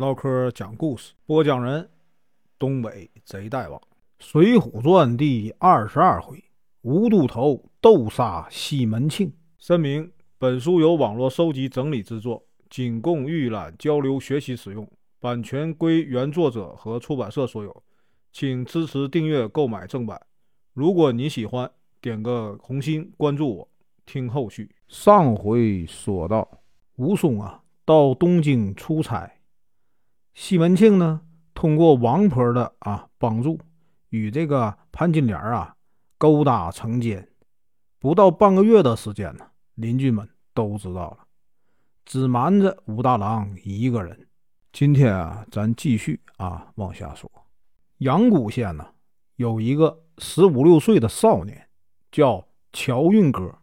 唠嗑讲故事，播讲人：东北贼大王，《水浒传》第二十二回：无都头斗杀西门庆。声明：本书由网络收集整理制作，仅供预览、交流、学习使用，版权归原作者和出版社所有，请支持订阅、购买正版。如果你喜欢，点个红心，关注我，听后续。上回说到，武松啊，到东京出差。西门庆呢，通过王婆的啊帮助，与这个潘金莲啊勾搭成奸。不到半个月的时间呢，邻居们都知道了，只瞒着武大郎一个人。今天啊，咱继续啊往下说。阳谷县呢，有一个十五六岁的少年，叫乔运哥，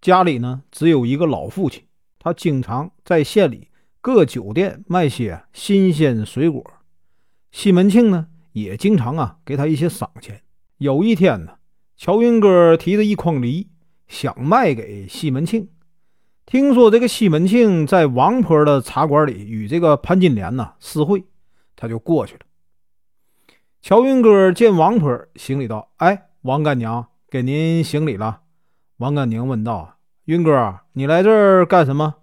家里呢只有一个老父亲，他经常在县里。各酒店卖些新鲜水果，西门庆呢也经常啊给他一些赏钱。有一天呢，乔云哥提着一筐梨想卖给西门庆，听说这个西门庆在王婆的茶馆里与这个潘金莲呢私会，他就过去了。乔云哥见王婆，行礼道：“哎，王干娘，给您行礼了。”王干娘问道：“云哥，你来这儿干什么？”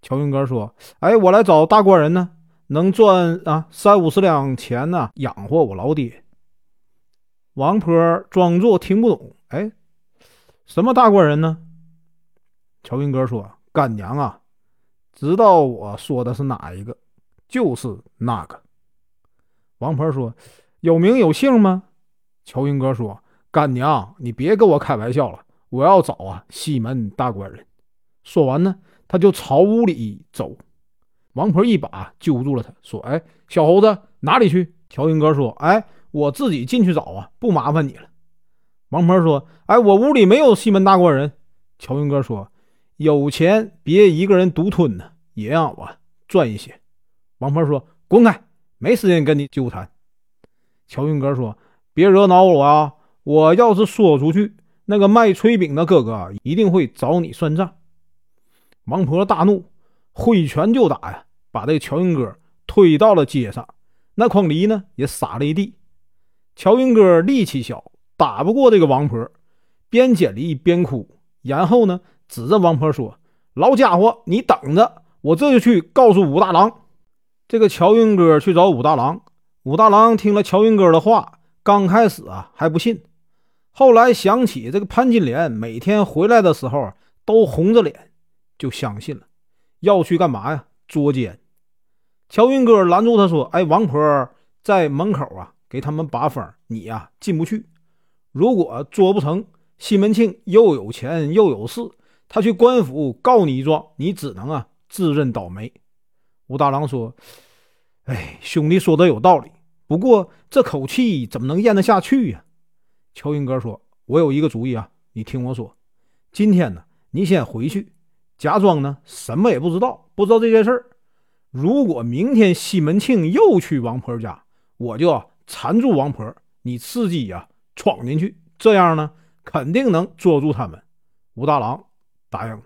乔云哥说：“哎，我来找大官人呢，能赚啊三五十两钱呢，养活我老爹。”王婆装作听不懂：“哎，什么大官人呢？”乔云哥说：“干娘啊，知道我说的是哪一个？就是那个。”王婆说：“有名有姓吗？”乔云哥说：“干娘，你别跟我开玩笑了，我要找啊西门大官人。”说完呢。他就朝屋里走，王婆一把揪住了他，说：“哎，小猴子哪里去？”乔云哥说：“哎，我自己进去找啊，不麻烦你了。”王婆说：“哎，我屋里没有西门大官人。”乔云哥说：“有钱别一个人独吞呢，也让我赚一些。”王婆说：“滚开，没时间跟你纠缠。”乔云哥说：“别惹恼我啊！我要是说出去，那个卖炊饼的哥哥一定会找你算账。”王婆大怒，挥拳就打呀，把这个乔云哥推到了街上。那筐梨呢，也撒了一地。乔云哥力气小，打不过这个王婆，边捡梨边哭。然后呢，指着王婆说：“老家伙，你等着，我这就去告诉武大郎。”这个乔云哥去找武大郎。武大郎听了乔云哥的话，刚开始啊还不信，后来想起这个潘金莲每天回来的时候都红着脸。就相信了，要去干嘛呀？捉奸。乔云哥拦住他说：“哎，王婆在门口啊，给他们把风，你呀进不去。如果捉不成，西门庆又有钱又有势，他去官府告你一状，你只能啊自认倒霉。”武大郎说：“哎，兄弟说的有道理，不过这口气怎么能咽得下去呀？”乔云哥说：“我有一个主意啊，你听我说，今天呢，你先回去。”假装呢，什么也不知道，不知道这件事儿。如果明天西门庆又去王婆家，我就缠住王婆，你伺机呀闯进去，这样呢，肯定能捉住他们。武大郎答应了。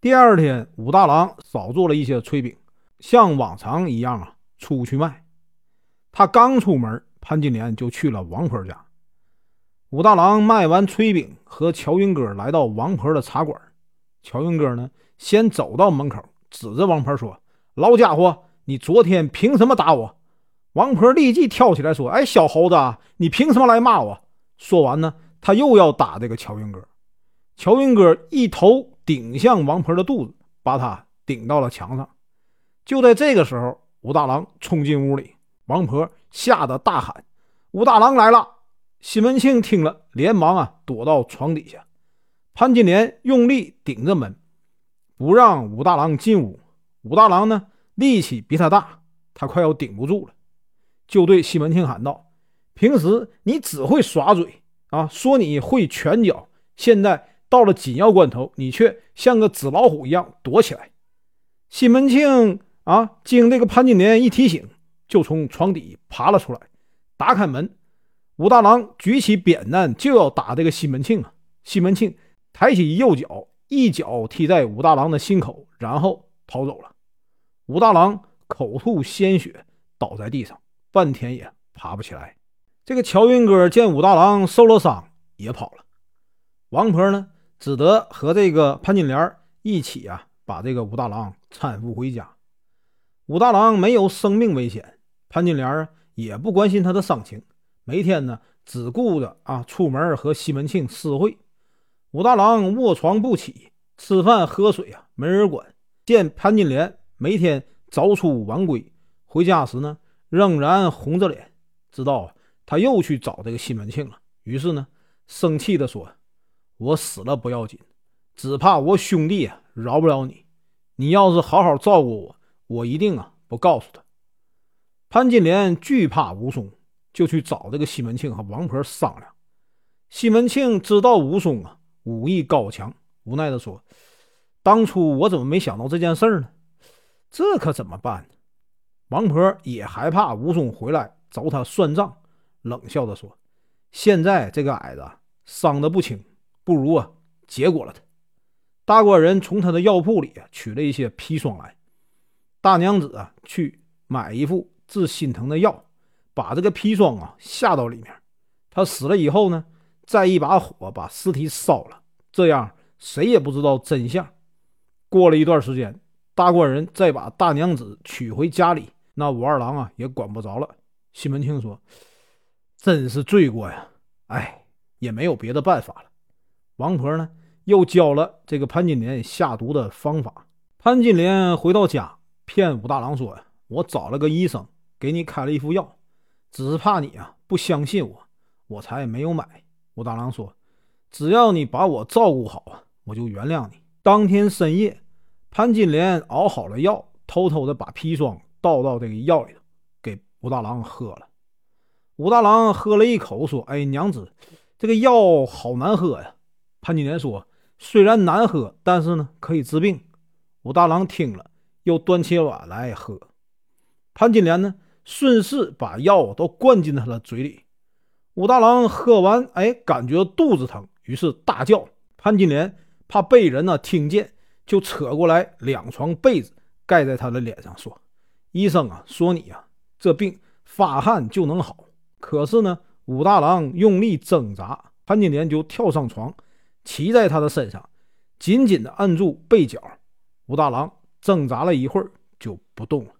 第二天，武大郎少做了一些炊饼，像往常一样啊出去卖。他刚出门，潘金莲就去了王婆家。武大郎卖完炊饼，和乔云哥来到王婆的茶馆。乔云哥呢？先走到门口，指着王婆说：“老家伙，你昨天凭什么打我？”王婆立即跳起来说：“哎，小猴子，你凭什么来骂我？”说完呢，他又要打这个乔云哥。乔云哥一头顶向王婆的肚子，把他顶到了墙上。就在这个时候，武大郎冲进屋里，王婆吓得大喊：“武大郎来了！”西门庆听了，连忙啊躲到床底下。潘金莲用力顶着门。不让武大郎进屋，武大郎呢力气比他大，他快要顶不住了，就对西门庆喊道：“平时你只会耍嘴啊，说你会拳脚，现在到了紧要关头，你却像个纸老虎一样躲起来。”西门庆啊，经这个潘金莲一提醒，就从床底爬了出来，打开门。武大郎举起扁担就要打这个西门庆啊，西门庆抬起右脚。一脚踢在武大郎的心口，然后逃走了。武大郎口吐鲜血，倒在地上，半天也爬不起来。这个乔云哥见武大郎受了伤，也跑了。王婆呢，只得和这个潘金莲一起啊，把这个武大郎搀扶回家。武大郎没有生命危险，潘金莲也不关心他的伤情，每天呢只顾着啊出门和西门庆私会。武大郎卧床不起，吃饭喝水啊没人管。见潘金莲每天早出晚归，回家时呢仍然红着脸，知道他又去找这个西门庆了。于是呢生气地说：“我死了不要紧，只怕我兄弟啊饶不了你。你要是好好照顾我。”我一定啊不告诉他。潘金莲惧怕武松，就去找这个西门庆和王婆商量。西门庆知道武松啊武艺高强，无奈的说：“当初我怎么没想到这件事呢？这可怎么办？”王婆也害怕武松回来找他算账，冷笑的说：“现在这个矮子伤得不轻，不如啊结果了他。”大官人从他的药铺里取了一些砒霜来。大娘子啊，去买一副治心疼的药，把这个砒霜啊下到里面。他死了以后呢，再一把火把尸体烧了，这样谁也不知道真相。过了一段时间，大官人再把大娘子娶回家里，那武二郎啊也管不着了。西门庆说：“真是罪过呀！哎，也没有别的办法了。”王婆呢，又教了这个潘金莲下毒的方法。潘金莲回到家。骗武大郎说呀，我找了个医生，给你开了一副药，只是怕你啊不相信我，我才没有买。武大郎说，只要你把我照顾好啊，我就原谅你。当天深夜，潘金莲熬好了药，偷偷的把砒霜倒到这个药里头，给武大郎喝了。武大郎喝了一口，说：“哎，娘子，这个药好难喝呀。”潘金莲说：“虽然难喝，但是呢，可以治病。”武大郎听了。又端起碗来喝，潘金莲呢，顺势把药都灌进他的嘴里。武大郎喝完，哎，感觉肚子疼，于是大叫。潘金莲怕被人呢听见，就扯过来两床被子盖在他的脸上，说：“医生啊，说你呀，这病发汗就能好。”可是呢，武大郎用力挣扎，潘金莲就跳上床，骑在他的身上，紧紧地按住被角。武大郎。挣扎了一会儿就不动了。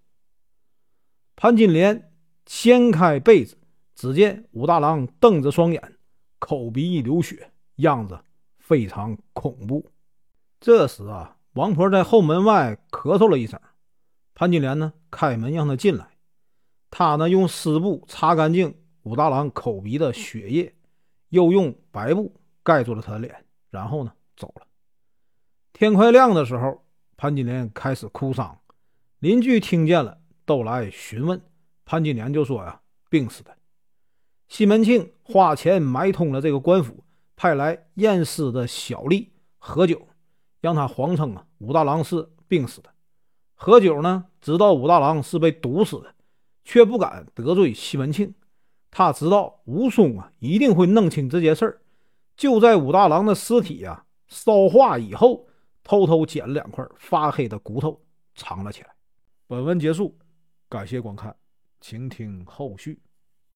潘金莲掀开被子，只见武大郎瞪着双眼，口鼻流血，样子非常恐怖。这时啊，王婆在后门外咳嗽了一声，潘金莲呢开门让他进来。他呢用湿布擦干净武大郎口鼻的血液，又用白布盖住了他的脸，然后呢走了。天快亮的时候。潘金莲开始哭丧，邻居听见了，都来询问。潘金莲就说：“呀，病死的。”西门庆花钱买通了这个官府，派来验尸的小吏何九，让他谎称啊武大郎是病死的。何九呢，知道武大郎是被毒死的，却不敢得罪西门庆。他知道武松啊一定会弄清这件事儿，就在武大郎的尸体呀烧化以后。偷偷捡了两块发黑的骨头，藏了起来。本文结束，感谢观看，请听后续。